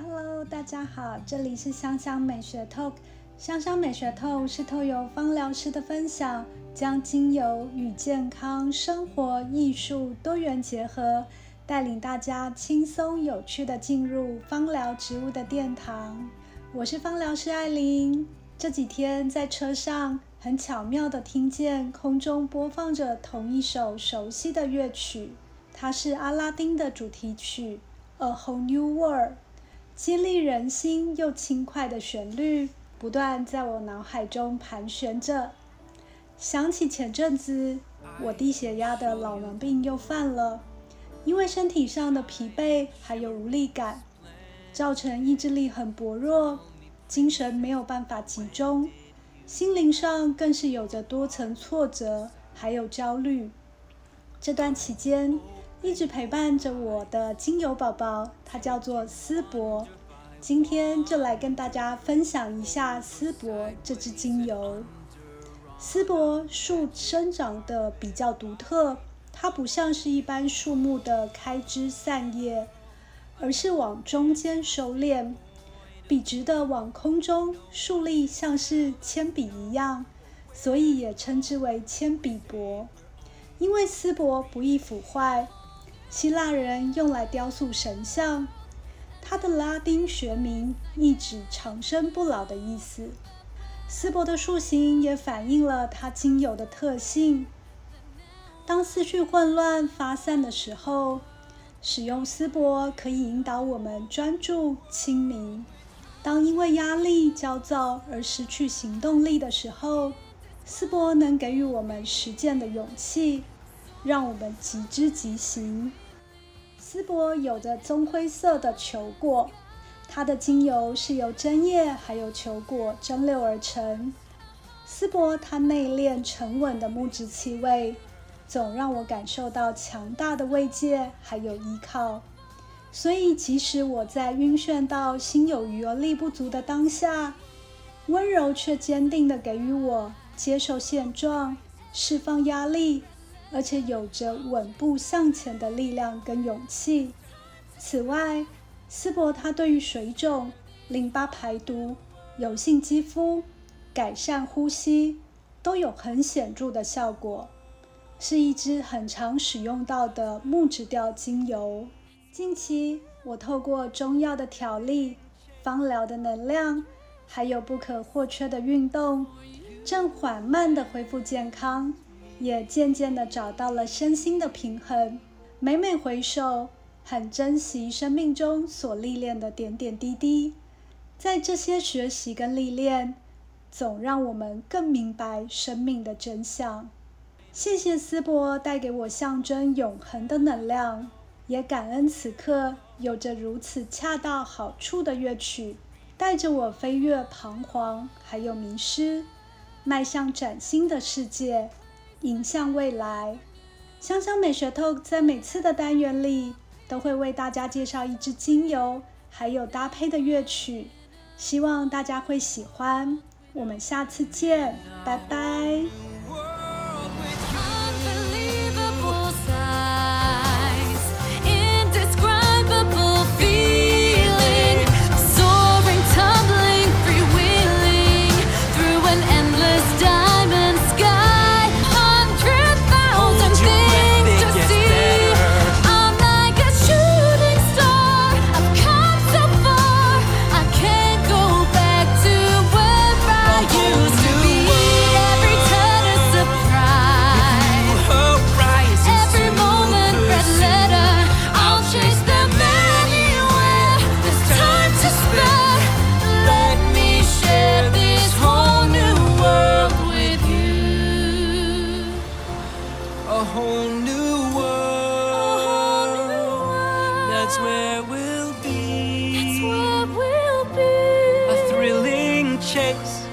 Hello，大家好，这里是香香美学 Talk。香香美学 Talk 是透由芳疗师的分享，将精油与健康、生活、艺术多元结合，带领大家轻松有趣的进入芳疗植物的殿堂。我是芳疗师艾琳。这几天在车上，很巧妙的听见空中播放着同一首熟悉的乐曲，它是阿拉丁的主题曲《A Whole New World》。激励人心又轻快的旋律不断在我脑海中盘旋着。想起前阵子我低血压的老毛病又犯了，因为身体上的疲惫还有无力感，造成意志力很薄弱，精神没有办法集中，心灵上更是有着多层挫折还有焦虑。这段期间。一直陪伴着我的精油宝宝，它叫做丝柏。今天就来跟大家分享一下丝柏这支精油。丝柏树生长的比较独特，它不像是一般树木的开枝散叶，而是往中间收敛，笔直的往空中竖立，像是铅笔一样，所以也称之为铅笔柏。因为丝柏不易腐坏。希腊人用来雕塑神像，它的拉丁学名意指长生不老的意思。丝柏的树形也反映了它精油的特性。当思绪混乱发散的时候，使用丝柏可以引导我们专注清明。当因为压力、焦躁而失去行动力的时候，丝柏能给予我们实践的勇气。让我们即知即行。丝柏有着棕灰色的球果，它的精油是由针叶还有球果蒸馏而成。丝柏它内敛沉稳的木质气味，总让我感受到强大的慰藉还有依靠。所以，即使我在晕眩到心有余而力不足的当下，温柔却坚定地给予我接受现状、释放压力。而且有着稳步向前的力量跟勇气。此外，丝柏它对于水肿、淋巴排毒、油性肌肤、改善呼吸都有很显著的效果，是一支很常使用到的木质调精油。近期，我透过中药的调理、芳疗的能量，还有不可或缺的运动，正缓慢的恢复健康。也渐渐地找到了身心的平衡。每每回首，很珍惜生命中所历练的点点滴滴。在这些学习跟历练，总让我们更明白生命的真相。谢谢丝柏带给我象征永恒的能量，也感恩此刻有着如此恰到好处的乐曲，带着我飞越彷徨，还有迷失，迈向崭新的世界。迎向未来，香香美学 Talk 在每次的单元里都会为大家介绍一支精油，还有搭配的乐曲，希望大家会喜欢。我们下次见，拜拜。a whole new world. That's where we'll be. That's where we'll be. A thrilling chase.